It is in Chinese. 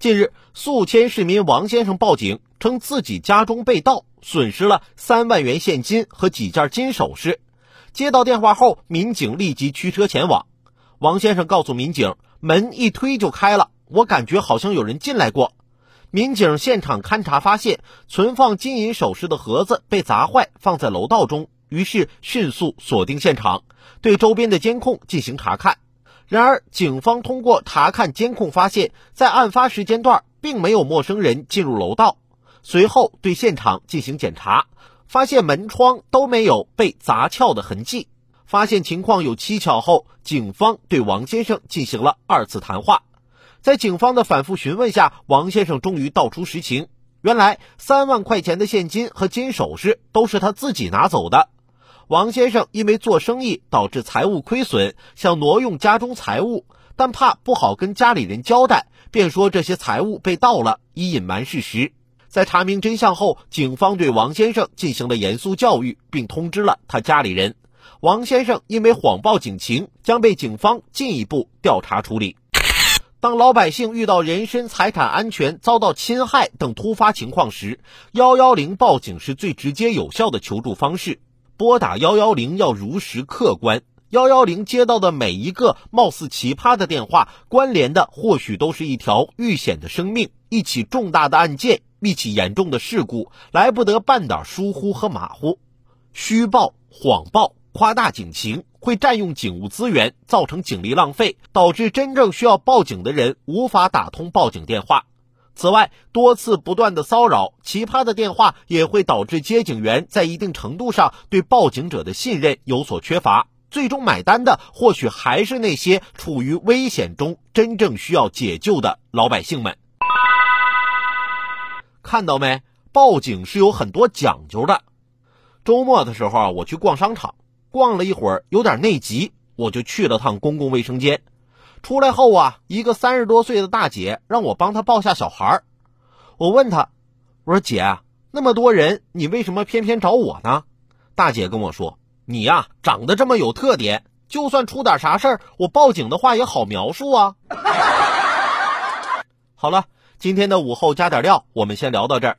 近日，宿迁市民王先生报警称自己家中被盗，损失了三万元现金和几件金首饰。接到电话后，民警立即驱车前往。王先生告诉民警，门一推就开了，我感觉好像有人进来过。民警现场勘查发现，存放金银首饰的盒子被砸坏，放在楼道中。于是迅速锁定现场，对周边的监控进行查看。然而，警方通过查看监控发现，在案发时间段并没有陌生人进入楼道。随后对现场进行检查，发现门窗都没有被砸撬的痕迹。发现情况有蹊跷后，警方对王先生进行了二次谈话。在警方的反复询问下，王先生终于道出实情：原来三万块钱的现金和金首饰都是他自己拿走的。王先生因为做生意导致财务亏损，想挪用家中财物，但怕不好跟家里人交代，便说这些财物被盗了，以隐瞒事实。在查明真相后，警方对王先生进行了严肃教育，并通知了他家里人。王先生因为谎报警情，将被警方进一步调查处理。当老百姓遇到人身财产安全遭到侵害等突发情况时，幺幺零报警是最直接有效的求助方式。拨打幺幺零要如实客观，幺幺零接到的每一个貌似奇葩的电话，关联的或许都是一条遇险的生命，一起重大的案件，一起严重的事故，来不得半点疏忽和马虎。虚报、谎报、夸大警情，会占用警务资源，造成警力浪费，导致真正需要报警的人无法打通报警电话。此外，多次不断的骚扰、奇葩的电话也会导致接警员在一定程度上对报警者的信任有所缺乏，最终买单的或许还是那些处于危险中、真正需要解救的老百姓们。看到没？报警是有很多讲究的。周末的时候啊，我去逛商场，逛了一会儿，有点内急，我就去了趟公共卫生间。出来后啊，一个三十多岁的大姐让我帮她抱下小孩。我问她：“我说姐，那么多人，你为什么偏偏找我呢？”大姐跟我说：“你呀，长得这么有特点，就算出点啥事儿，我报警的话也好描述啊。”好了，今天的午后加点料，我们先聊到这儿。